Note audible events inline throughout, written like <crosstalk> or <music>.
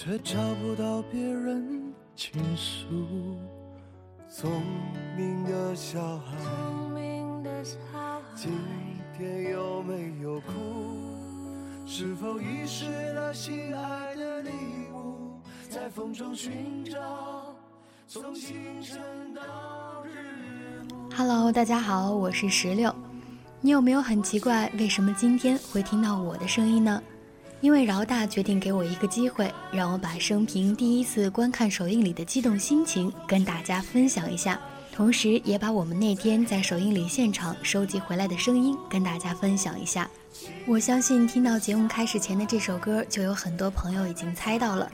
却找不到别人倾诉？聪明的小孩，聪明的小孩，今天有没有哭？是否遗失了心爱的礼物，在风中寻找，从清晨到日暮。Hello，大家好，我是石榴。你有没有很奇怪，为什么今天会听到我的声音呢？因为饶大决定给我一个机会，让我把生平第一次观看首映礼的激动心情跟大家分享一下，同时也把我们那天在首映礼现场收集回来的声音跟大家分享一下。我相信听到节目开始前的这首歌，就有很多朋友已经猜到了。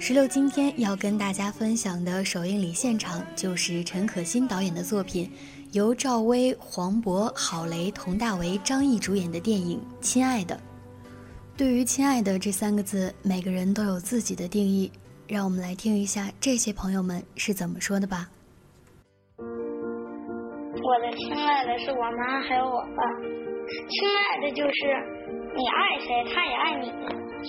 石榴今天要跟大家分享的首映礼现场，就是陈可辛导演的作品。由赵薇、黄渤、郝蕾、佟大为、张译主演的电影《亲爱的》。对于“亲爱的”这三个字，每个人都有自己的定义。让我们来听一下这些朋友们是怎么说的吧。我的亲爱的是我妈还有我爸，亲爱的就是你爱谁，他也爱你。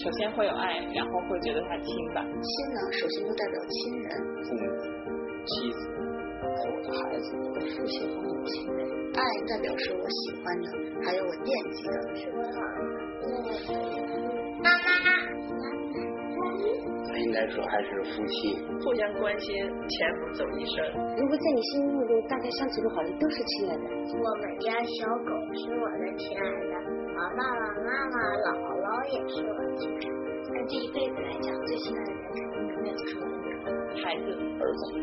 首先会有爱，然后会觉得他亲吧。亲呢，首先就代表亲人，父母、妻子，我的孩子，我的父亲和母亲。爱代表是我喜欢的，还有我惦记的。是我妈妈。那应该说还是夫妻互相关心，牵手走一生。如果在你心目中，大家相处的好的都是亲爱的。我们家小狗是我的亲爱的，我爸爸妈妈、姥姥也是我的亲爱的。按这一辈子来讲，最亲爱的人肯定永远就是我孩子、儿子、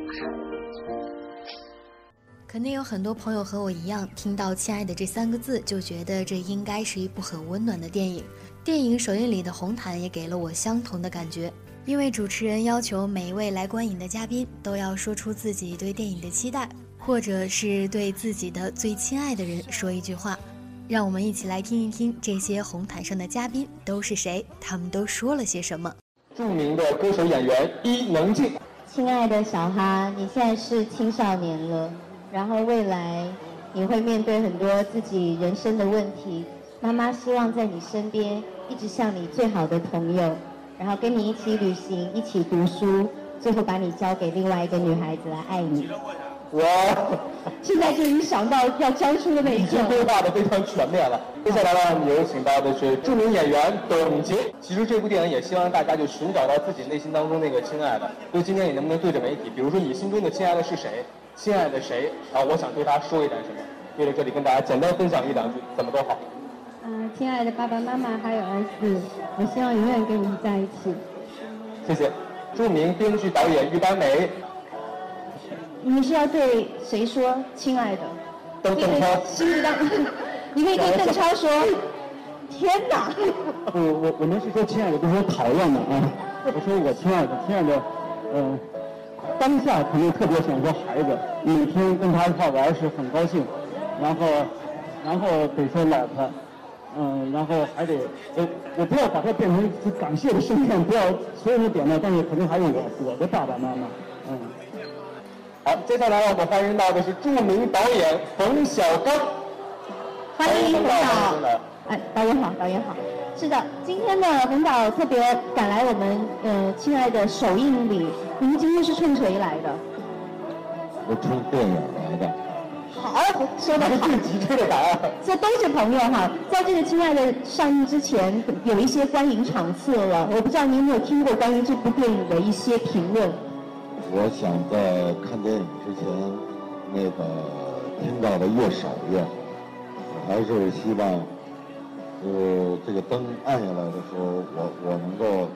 肯定有很多朋友和我一样，听到“亲爱的”这三个字，就觉得这应该是一部很温暖的电影。电影首映礼的红毯也给了我相同的感觉，因为主持人要求每一位来观影的嘉宾都要说出自己对电影的期待，或者是对自己的最亲爱的人说一句话。让我们一起来听一听这些红毯上的嘉宾都是谁，他们都说了些什么。著名的歌手演员伊能静，亲爱的小哈，你现在是青少年了，然后未来你会面对很多自己人生的问题。妈妈希望在你身边，一直像你最好的朋友，然后跟你一起旅行，一起读书，最后把你交给另外一个女孩子来爱你。哇，<laughs> 现在就已经想到要交出的那一已经。规划的非常全面了。接下来呢，我们有请到的是著名演员董洁。其实这部电影也希望大家就寻找到自己内心当中那个亲爱的。所以今天你能不能对着媒体，比如说你心中的亲爱的是谁？亲爱的谁？然后我想对他说一点什么？为了这里跟大家简单分享一两句，怎么都好。嗯、亲爱的爸爸妈妈还有儿子，我希望永远跟你们在一起。谢谢。著名编剧导演于白眉，你是要对谁说亲爱的？邓邓超。心里当，你可以跟邓超说，天哪！我我我们是说亲爱的，不是说讨厌的啊。我说我亲爱的，亲爱的，呃，当下肯定特别想说孩子，每天跟他一块玩是很高兴，然后，然后得说老婆，嗯、然后还得我我不要把它变成是感谢的声线，不要所有人点到，但是肯定还有我我的爸爸妈妈，嗯。好，接下来让我们欢迎到的是著名导演冯小刚。欢迎冯冯导导。哎，导演好，导演好。是的，今天呢，冯导特别赶来我们呃亲爱的首映礼，你们今天是冲谁来的？我冲电影来的。好，说的好。最急切的答案。这都是朋友哈，在这个《亲爱的》上映之前，有一些观影场次了。我不知道您有没有听过关于这部电影的一些评论。我想在看电影之前，那个听到的越少越好。我还是希望，呃，这个灯暗下来的时候，我我能够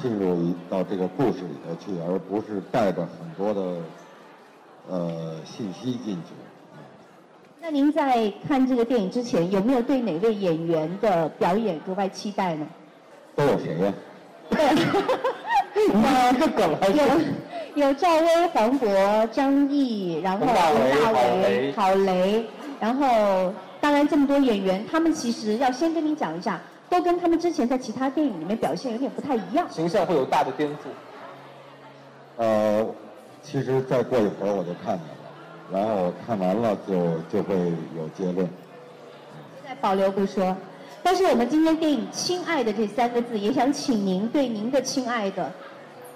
进入一到这个故事里头去，而不是带着很多的呃信息进去。那您在看这个电影之前，有没有对哪位演员的表演格外期待呢？都有谁呀、<laughs> <laughs> 对，一个梗还是？有有赵薇、黄渤、张译，然后佟大为郝蕾、郝蕾，然后当然这么多演员，他们其实要先跟你讲一下，都跟他们之前在其他电影里面表现有点不太一样。形象会有大的颠覆。呃，其实再过一会儿我就看见了，然后看完了就就会有结论。现在保留不说，但是我们今天电影“亲爱的”这三个字，也想请您对您的亲爱的，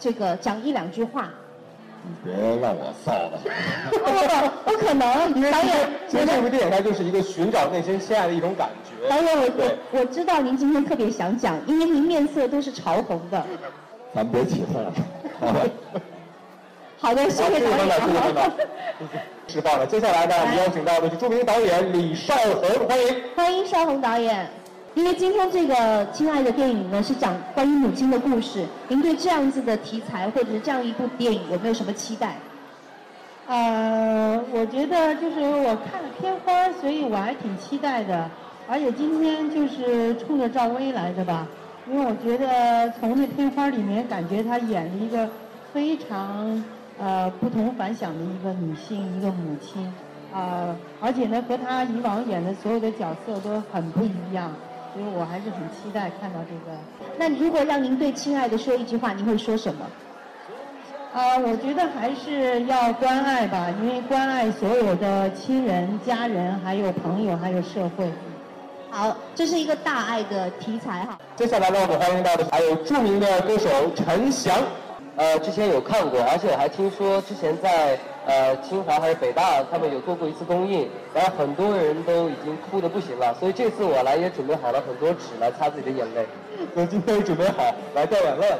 这个讲一两句话。你别让我臊了。不 <laughs> 不可能，导演，其实这部电影它就是一个寻找内心亲爱的一种感觉。导演，我对我我知道您今天特别想讲，因为您面色都是潮红的。咱别起哄。好 <laughs> 吧好的，谢谢导好谢谢导演谢谢导演。释放了。<laughs> 接下来呢，我们邀请到的是著名导演李少红，欢迎。欢迎少红导演。因为今天这个《亲爱的》电影呢是讲关于母亲的故事，您对这样子的题材或者是这样一部电影有没有什么期待？呃，我觉得就是我看了片花，所以我还挺期待的。而且今天就是冲着赵薇来的吧，因为我觉得从这片花里面感觉她演了一个非常呃不同凡响的一个女性，一个母亲，啊、而且呢和她以往演的所有的角色都很不一样，所以我还是很期待看到这个。那如果让您对亲爱的说一句话，您会说什么？啊，我觉得还是要关爱吧，因为关爱所有的亲人、家人，还有朋友，还有社会。好，这是一个大爱的题材哈。接下来呢，我们欢迎到的还有著名的歌手陈翔。呃，之前有看过，而且我还听说之前在呃清华还是北大，他们有做过一次公映，然后很多人都已经哭得不行了，所以这次我来也准备好了很多纸来擦自己的眼泪。所以今天也准备好来掉眼泪了。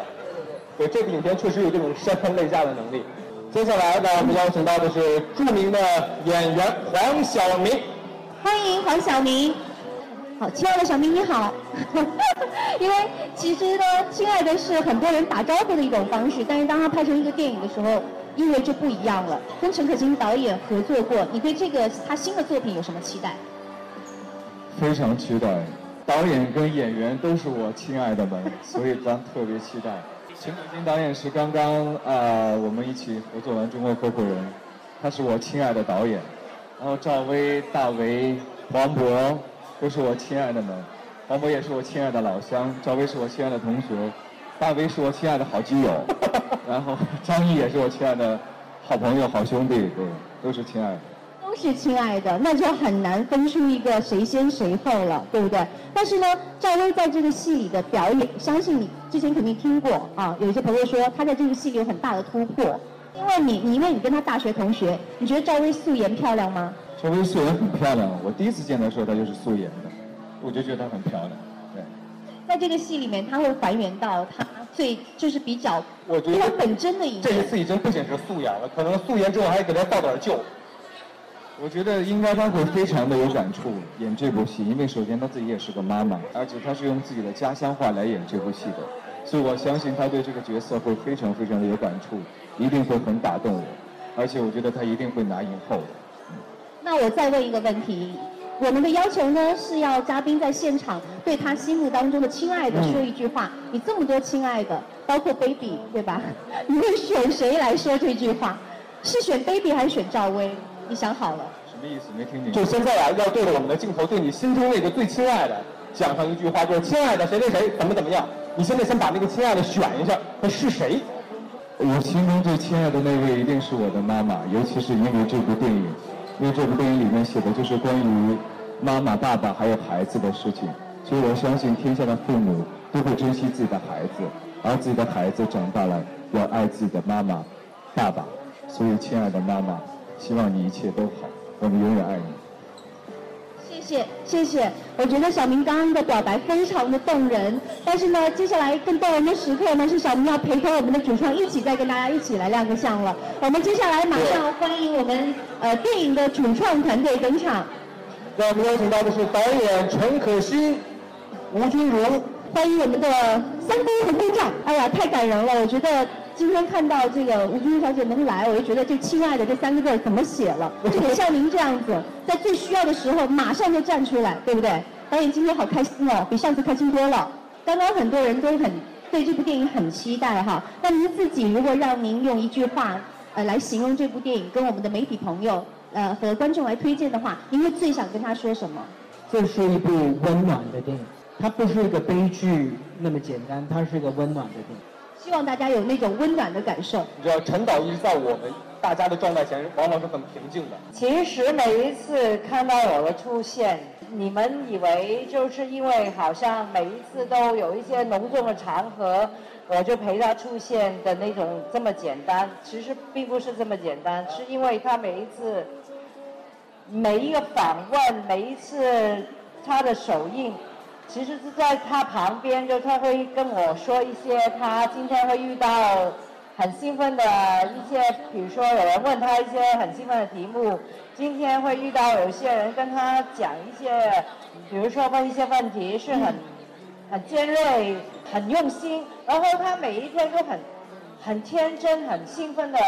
对，这部影片确实有这种潸然泪下的能力。接下来呢，我们邀请到的是著名的演员黄晓明。欢迎黄晓明。好，亲爱的小明你好。<laughs> 因为其实呢，亲爱的是很多人打招呼的一种方式，但是当他拍成一个电影的时候，意味就不一样了。跟陈可辛导演合作过，你对这个他新的作品有什么期待？非常期待，导演跟演员都是我亲爱的们，<laughs> 所以咱特别期待。陈可辛导演是刚刚啊、我们一起合作完《中国合伙人》，他是我亲爱的导演。然后赵薇、大为、黄渤都是我亲爱的们，黄渤也是我亲爱的老乡，赵薇是我亲爱的同学，大为是我亲爱的好基友，然后张译也是我亲爱的好朋友、好兄弟，对，都是亲爱的。都是亲爱的，那就很难分出一个谁先谁后了，对不对？但是呢，赵薇在这个戏里的表演，相信你之前肯定听过啊。有一些朋友说她在这个戏里有很大的突破，因为你，你因为你跟她大学同学，你觉得赵薇素颜漂亮吗？赵薇素颜很漂亮，我第一次见她的时候她就是素颜的，我就觉得她很漂亮。对，在这个戏里面，她会还原到她最就是比较我觉得比较本真的一这一。次已经不仅是素颜了，可能素颜之后还给他倒点酒。我觉得应该他会非常的有感触演这部戏，因为首先他自己也是个妈妈，而且他是用自己的家乡话来演这部戏的，所以我相信他对这个角色会非常非常的有感触，一定会很打动我，而且我觉得他一定会拿影后的。那我再问一个问题，我们的要求呢是要嘉宾在现场对他心目当中的亲爱的嗯说一句话。你这么多亲爱的，包括 baby 对吧？<laughs> 你会选谁来说这句话？是选 baby 还是选赵薇？你想好了？什么意思？没听见。就现在啊，要对着我们的镜头，对你心中那个最亲爱的讲上一句话，就是亲爱的谁谁谁怎么怎么样。你现在先把那个亲爱的选一下，那是谁？我心中最亲爱的那位一定是我的妈妈，尤其是因为这部电影，因为这部电影里面写的就是关于妈妈、爸爸还有孩子的事情，所以我相信天下的父母都会珍惜自己的孩子，而自己的孩子长大了要爱自己的妈妈、爸爸。所以，亲爱的妈妈，希望你一切都好，我们永远爱你。谢谢谢谢，我觉得小明刚刚的表白非常的动人，但是呢，接下来更动人的时刻呢，是小明要陪同我们的主创一起再跟大家一起来亮个相了。我们接下来马上欢迎我们呃电影的主创团队登场。让我们邀请到的是导演陈可辛、吴君如，欢迎我们的三公和姑丈。哎呀，太感人了！我觉得今天看到这个吴君如小姐能来，我就觉得这“亲爱的”这三个字怎么写了？就得像您这样子，<laughs> 在最需要的时候马上就站出来，对不对？导演今天好开心哦，比上次开心多了。刚刚很多人都很对这部电影很期待哈。那您自己如果让您用一句话呃来形容这部电影，跟我们的媒体朋友呃和观众来推荐的话，您会最想跟他说什么？这是一部温暖的电影，它不是一个悲剧那么简单，它是一个温暖的电影。希望大家有那种温暖的感受。你知道，陈导一直在我们大家的状态前，往往是很平静的。其实每一次看到我的出现，你们以为就是因为好像每一次都有一些隆重的场合，我就陪他出现的那种这么简单。其实并不是这么简单，是因为他每一次。每一个访问，每一次他的首映，其实是在他旁边，就他会跟我说一些他今天会遇到很兴奋的一些，比如说有人问他一些很兴奋的题目，今天会遇到有些人跟他讲一些，比如说问一些问题是很很尖锐、很用心，然后他每一天都很很天真、很兴奋的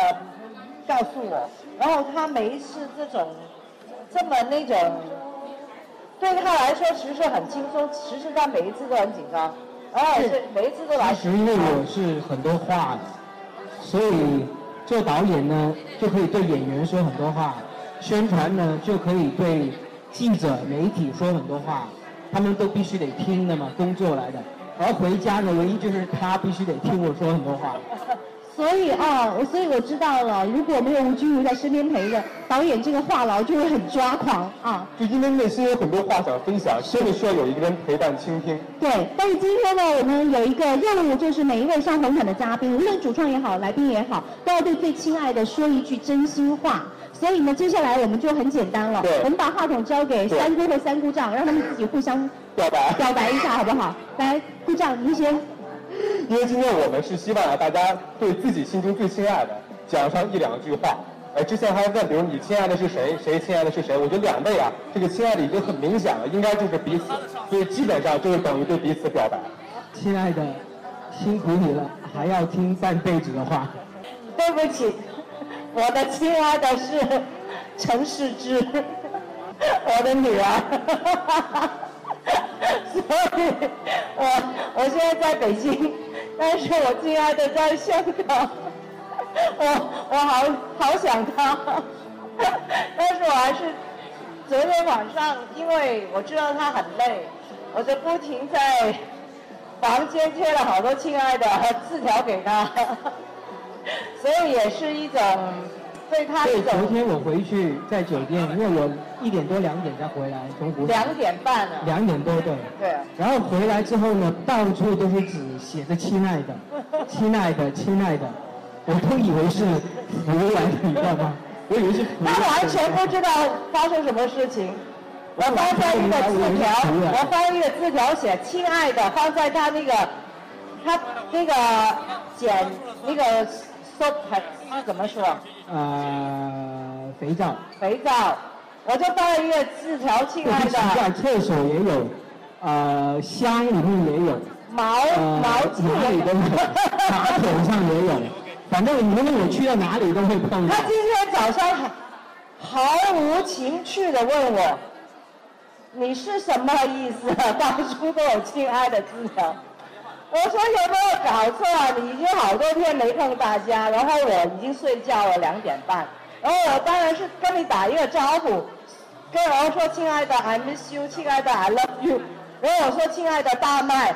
告诉我，然后他每一次这种。这么那种，对他来说其实很轻松，其实他每一次都很紧张，然后是每一次都来。其实因为我是很多话，所以做导演呢就可以对演员说很多话，宣传呢就可以对记者、媒体说很多话，他们都必须得听的嘛，工作来的。而回家呢，唯一就是他必须得听我说很多话。所以啊，所以我知道了，如果没有吴君如在身边陪着，导演这个话痨就会很抓狂啊。就因为内心有很多话想分享，真的需要有一个人陪伴倾听。对，但是今天呢，我们有一个任务，就是每一位上红毯的嘉宾，无论主创也好，来宾也好，都要对最亲爱的说一句真心话。所以呢，接下来我们就很简单了，我们把话筒交给三姑和三姑丈，让他们自己互相表白表白一下，好不好？<laughs> 来，姑丈，您先。因为今天我们是希望啊，大家对自己心中最亲爱的讲上一两句话。哎，之前还问，比如你亲爱的是谁？谁亲爱的是谁？我觉得两位啊，这个亲爱的已经很明显了，应该就是彼此，所以基本上就是等于对彼此表白。亲爱的，辛苦你了，还要听半辈子的话。对不起，我的亲爱的是陈世之，<laughs> 我的女儿。<laughs> 所以，我我现在在北京，但是我亲爱的在香港，我我好好想他，但是我还是昨天晚上，因为我知道他很累，我就不停在房间贴了好多亲爱的字条给他，所以也是一种。对，昨天我回去在酒店，因为我一点多两点才回来，从湖两点半了。两点多对。对。然后回来之后呢，到处都是纸，写着“亲爱的，<laughs> 亲爱的，亲爱的”，我都以为是福来的，你知道吗？我以为是。他完全不知道发生什么事情。我发在一个字条，我发一个字条写“亲爱的”，放在他那个，他那个剪那个收还怎么说？呃，肥皂。肥皂，我就带了一个字条，亲爱的。奇怪，厕所也有，呃，箱里面也有。毛毛巾哪里都有，马桶上也有，<laughs> 反正无论我去到哪里都会碰到。他今天早上毫无情趣的问我：“你是什么意思？到处都有亲爱的字条。”我说有没有搞错啊？你已经好多天没碰大家，然后我已经睡觉了两点半，然后我当然是跟你打一个招呼，跟然后说亲爱的 I miss you，亲爱的 I love you，然后我说亲爱的大麦，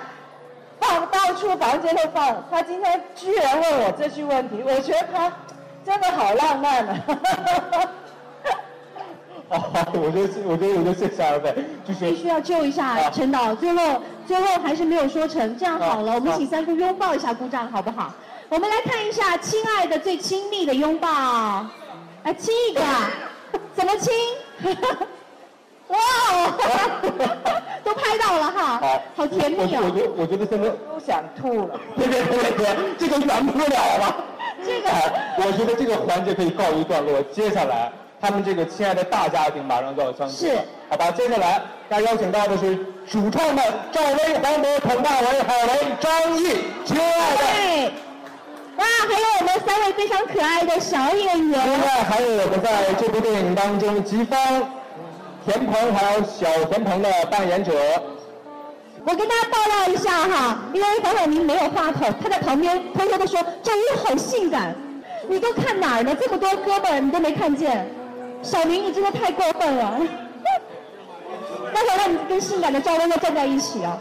放到处房间都放，他今天居然问我这句问题，我觉得他真的好浪漫啊！哦，<laughs> 我觉得，我觉得，我觉得谢谢二位，就是必须要救一下陈导，最后，最后还是没有说成。这样好了，我们请三姑拥抱一下姑丈，好不好？我们来看一下亲爱的最亲密的拥抱，来亲一个，<laughs> 怎么亲？<laughs> 哇哦，都拍到了哈，好，好甜蜜哦。我觉得，我觉得现在都想吐了。别别别别，这个圆不了了。这个，我觉得这个环节可以告一段落，接下来。他们这个亲爱的大家庭马上就要相聚了，好吧？接下来大家邀请到的是主创们赵薇、黄渤、佟大为、郝蕾、张译，亲爱的。哇，还有我们三位非常可爱的小演员。另外还有我们在这部电影当中，吉芳、田鹏还有小田鹏的扮演者，我跟大家爆料一下哈，因为黄晓明没有话筒，他在旁边偷偷的说：“赵薇好性感，你都看哪儿呢？这么多哥们儿你都没看见，小明你真的太过分了。<laughs> 待会让你跟性感的赵薇要站在一起啊！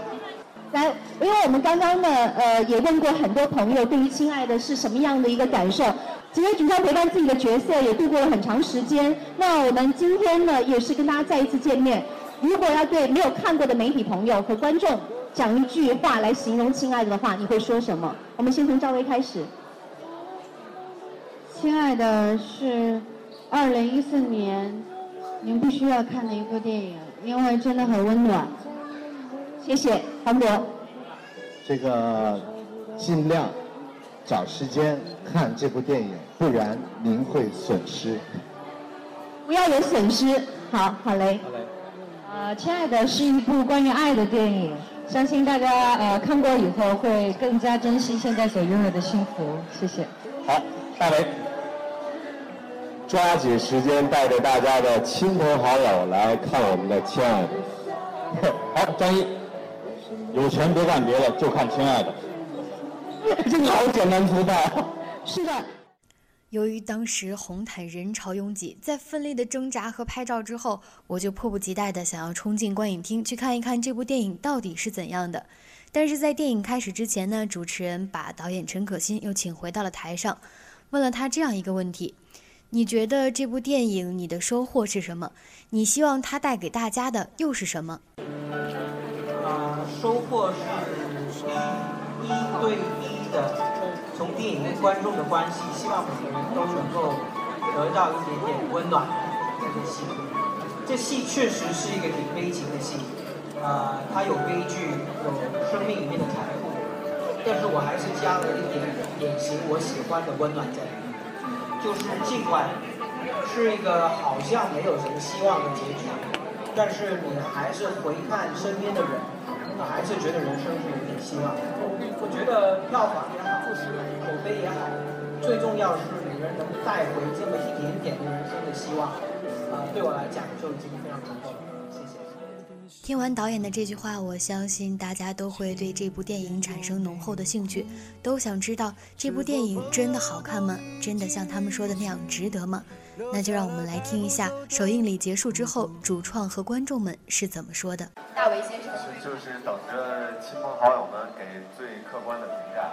来，因为我们刚刚呢，呃，也问过很多朋友对于《亲爱的》是什么样的一个感受。几位主唱陪伴自己的角色也度过了很长时间，那我们今天呢，也是跟大家再一次见面。如果要对没有看过的媒体朋友和观众讲一句话来形容《亲爱的》的话，你会说什么？我们先从赵薇开始。亲爱的是二零一四年您必须要看的一部电影，因为真的很温暖。谢谢黄渤。这个尽量找时间看这部电影，不然您会损失。不要有损失。好，好嘞。好嘞。呃，亲爱的是一部关于爱的电影，相信大家呃看过以后会更加珍惜现在所拥有的幸福。谢谢。好，大雷。抓紧时间带着大家的亲朋好友来看我们的《亲爱的》。好，张一，有钱别干别的，就看《亲爱的》。<laughs> 这个好简单粗暴。<laughs> 是的。由于当时红毯人潮拥挤，在奋力的挣扎和拍照之后，我就迫不及待地想要冲进观影厅去看一看这部电影到底是怎样的。但是在电影开始之前呢，主持人把导演陈可辛又请回到了台上，问了他这样一个问题：你觉得这部电影你的收获是什么？你希望它带给大家的又是什么？啊，收获是一对一的。从电影跟观众的关系，希望每个人都能够得到一点点温暖。这个戏，这戏确实是一个挺悲情的戏，啊，它有悲剧，有生命里面的残酷，但是我还是加了一点典型我喜欢的温暖在里面。就是尽管是一个好像没有什么希望的结局，但是你还是回看身边的人，还是觉得人生是有点希望的。我觉得票房也好。口碑也好，最重要的是每个人能带回这么一点点的人生的希望，啊，对我来讲就已经非常足够了。听完导演的这句话，我相信大家都会对这部电影产生浓厚的兴趣，都想知道这部电影真的好看吗？真的像他们说的那样值得吗？那就让我们来听一下首映礼结束之后，主创和观众们是怎么说的。大为先生，就是等着亲朋好友们给最客观的评价。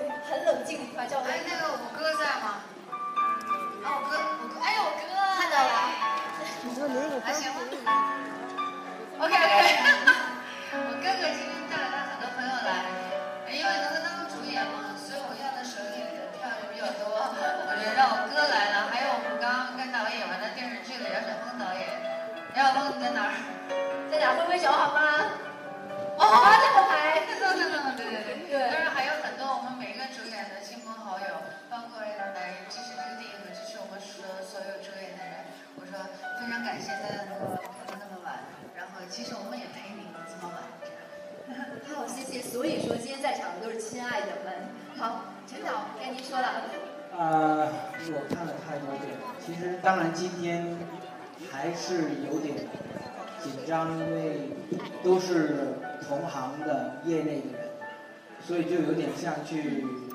对，很冷静的一块照片。哎，那个我哥在吗？啊，我哥，我哥，哎呦，我哥看到了。你说你那个还行吗 Okay.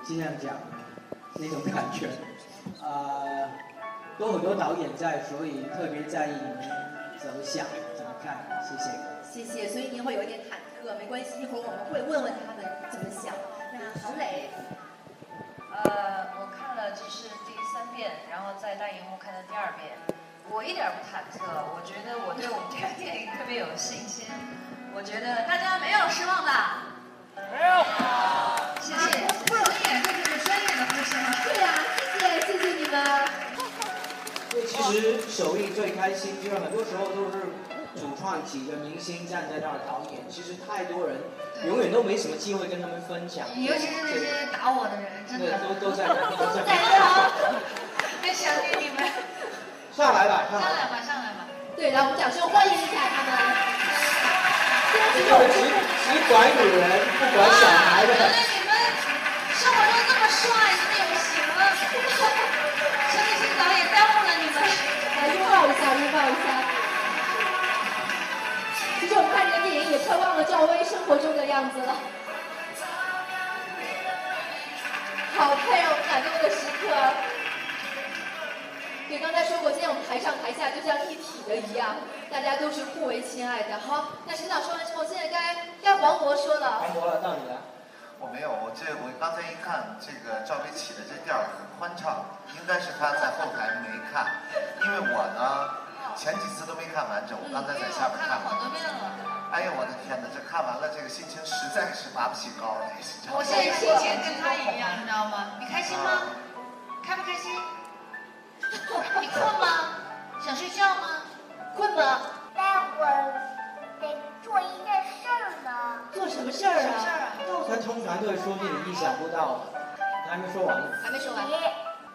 尽量讲那种感觉，呃，都很多导演在，所以特别在意你们怎么想、怎么看。谢谢。谢谢。所以您会有一点忐忑，没关系，一会儿我们会问问他们怎么想。那郝磊，呃，我看了这是第三遍，然后在大荧幕看的第二遍，我一点不忐忑，我觉得我对我们这个电影特别有信心。我觉得大家没有失望吧？没有。谢谢。不容易，这就是专业的呼声。对呀，谢谢，谢谢你们。其实首映最开心，就是很多时候都是主创几个明星站在那儿，导演其实太多人，永远都没什么机会跟他们分享。尤其是那些打我的人，真的。都都在那，都在那儿。很想念你们。上来吧，上来吧，上来吧。对，来，我们掌声欢迎一下他们。只只管女人，不管小孩的。生活中这么帅，这么有型啊！陈立新导演耽误了你们。来拥抱一下，拥抱一下。其实我们看这个电影也快忘了赵薇生活中的样子了。好，太让我们感动的时刻。对，刚才说过，今天我们台上台下就像一体的一样，大家都是互为亲爱的。好，那陈导说完之后，现在该该黄渤说了。黄渤了，到你了。我没有，我这我刚才一看，这个赵薇起的这调儿很欢畅，应该是她在后台没看，因为我呢前几次都没看完整，我刚才在下边看了。好多遍了。哎呦我的天哪，这看完了这个心情实在是拔不起高来。我现在心情跟她一样，你知道吗？你开心吗？开不开心？<laughs> 你困吗？想睡觉吗？困吗？待会儿得做一件事儿呢。做什么事儿啊？什么事儿啊？他通常都会说你意想不到的，他还没说完呢。还没说完。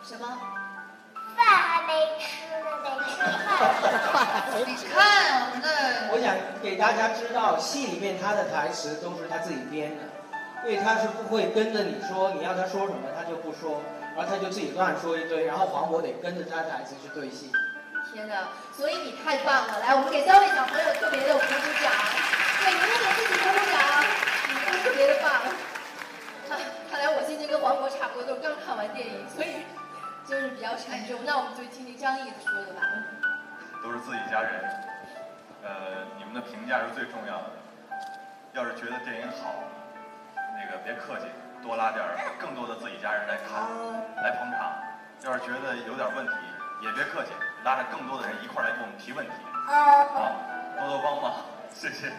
什么？饭还没吃呢，得吃饭。你看我们的。我想给大家知道，戏里面他的台词都是他自己编的，因为他是不会跟着你说，你要他说什么他就不说，然后他就自己乱说一堆，然后黄渤得跟着他台词去对戏。天哪！所以你太棒了，来，我们给三位小朋友特别的鼓鼓掌，对，你们给自己鼓鼓掌，你们特别的棒。看，看来我今天跟黄渤差不多，都是刚看完电影，所以就是比较沉重。那我们就听听张译说的吧。都是自己家人，呃，你们的评价是最重要的。要是觉得电影好，那个别客气，多拉点儿更多的自己家人来看，来捧场。要是觉得有点问题，也别客气，拉着更多的人一块儿来给我们提问题。啊，多多帮忙，谢谢。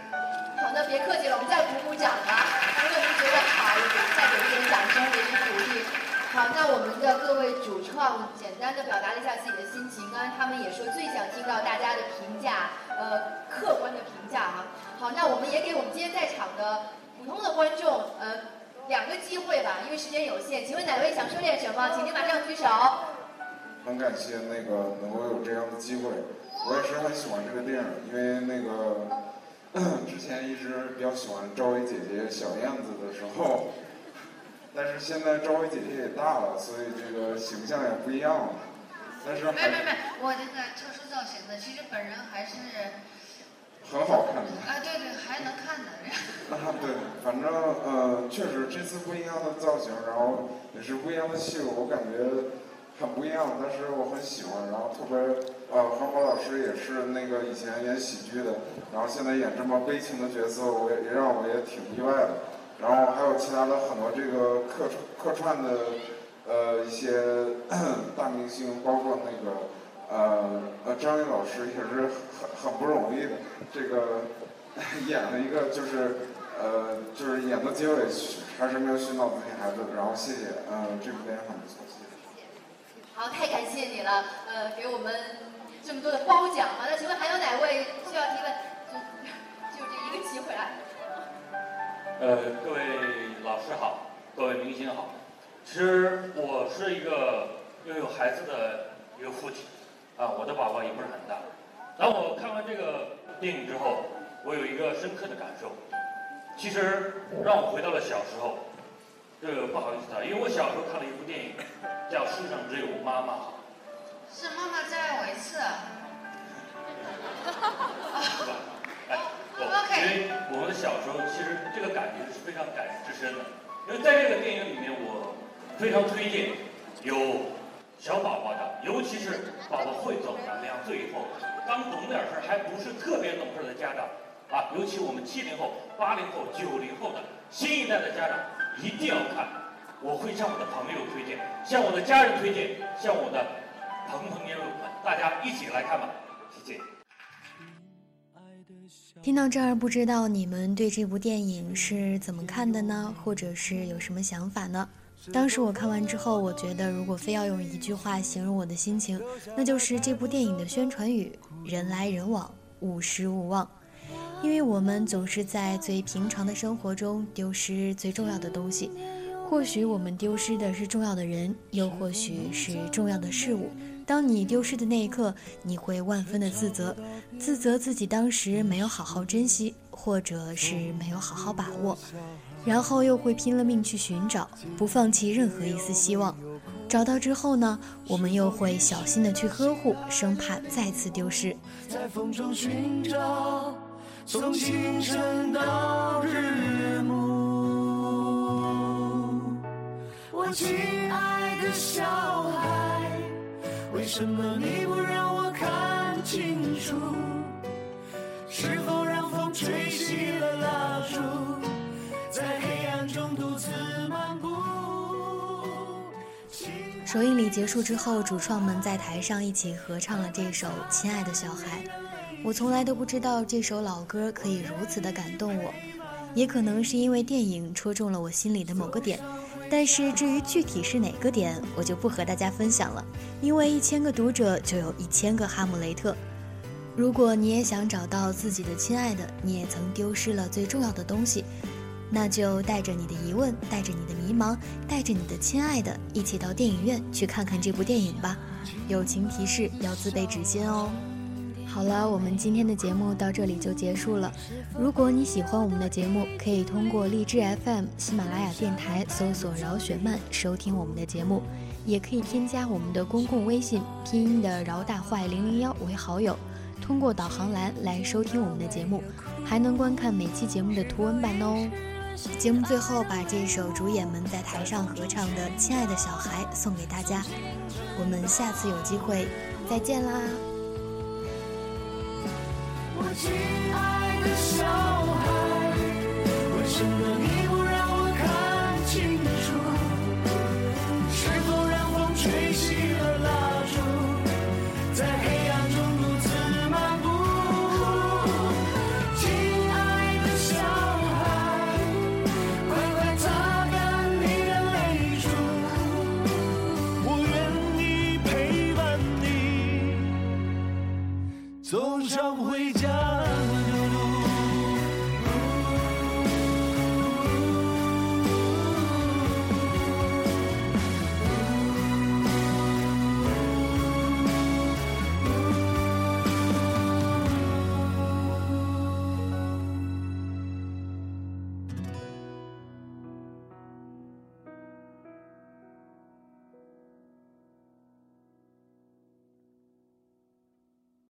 好，那别客气了，我们再鼓鼓掌吧。如果您觉得好，再给一点掌声，给点鼓励。好，那我们的各位主创简单的表达了一下自己的心情，刚才他们也说最想听到大家的评价，呃，客观的评价哈。好，那我们也给我们今天在场的普通的观众，呃，两个机会吧，因为时间有限。请问哪位想说点什么？请您马上举手。很感谢那个能够有这样的机会，我也是很喜欢这个电影，因为那个 <clears throat> 之前一直比较喜欢赵薇姐姐小燕子的时候。<laughs> 但是现在赵薇姐姐也大了，所以这个形象也不一样了。但是没没没，我这个特殊造型的，其实本人还是很好看的。<laughs> 啊，对对，还能看的。啊，对，反正呃，确实这次不一样的造型，然后也是不一样的戏路，我感觉很不一样，但是我很喜欢。然后特别呃，黄渤老师也是那个以前演喜剧的，然后现在演这么悲情的角色，我也也让我也挺意外的。然后还有其他的很多这个客客串的，呃一些 <clears throat> 大明星，包括那个呃呃张译老师也是很很不容易的，这个 <laughs> 演了一个就是呃就是演到结尾还是没有熏到自己孩子，然后谢谢，嗯这部电影很不错，好，太感谢你了，呃给我们这么多的褒奖。好，那请问还有哪位需要提问？就就这一个机会啊。呃，各位老师好，各位明星好。其实我是一个拥有孩子的一个父亲，啊，我的宝宝也不是很大。当我看完这个电影之后，我有一个深刻的感受。其实让我回到了小时候。这个不好意思啊，因为我小时候看了一部电影，叫《世上只有妈妈好》。是妈妈再爱我一次。<laughs> 因为我们的小时候，其实这个感觉是非常感人至深的。因为在这个电影里面，我非常推荐有小宝宝的，尤其是宝宝会走的，那样最后刚懂点事儿还不是特别懂事的家长啊，尤其我们七零后、八零后、九零后的新一代的家长一定要看。我会向我的朋友推荐，向我的家人推荐，向我的朋朋友们，大家一起来看吧，谢谢。听到这儿，不知道你们对这部电影是怎么看的呢？或者是有什么想法呢？当时我看完之后，我觉得如果非要用一句话形容我的心情，那就是这部电影的宣传语：人来人往，勿失勿忘。因为我们总是在最平常的生活中丢失最重要的东西，或许我们丢失的是重要的人，又或许是重要的事物。当你丢失的那一刻，你会万分的自责，自责自己当时没有好好珍惜，或者是没有好好把握，然后又会拼了命去寻找，不放弃任何一丝希望。找到之后呢，我们又会小心的去呵护，生怕再次丢失。在风中寻找从清晨到日暮。我亲爱的小孩，为什么你不让我看清楚？是否让风吹熄了蜡烛，在黑暗中独自漫步？首映礼结束之后，主创们在台上一起合唱了这首《亲爱的小孩》。我从来都不知道这首老歌可以如此的感动我，也可能是因为电影戳中了我心里的某个点。但是至于具体是哪个点，我就不和大家分享了，因为一千个读者就有一千个哈姆雷特。如果你也想找到自己的亲爱的，你也曾丢失了最重要的东西。那就带着你的疑问，带着你的迷茫，带着你的亲爱的，一起到电影院去看看这部电影吧。友情提示：要自备纸巾哦。好了，我们今天的节目到这里就结束了。如果你喜欢我们的节目，可以通过荔枝 FM、喜马拉雅电台搜索“饶雪漫”收听我们的节目，也可以添加我们的公共微信拼音的“饶大坏零零幺”为好友，通过导航栏来收听我们的节目，还能观看每期节目的图文版哦。节目最后把这首主演们在台上合唱的《亲爱的小孩》送给大家，我们下次有机会再见啦！我亲爱的小孩，为什么你？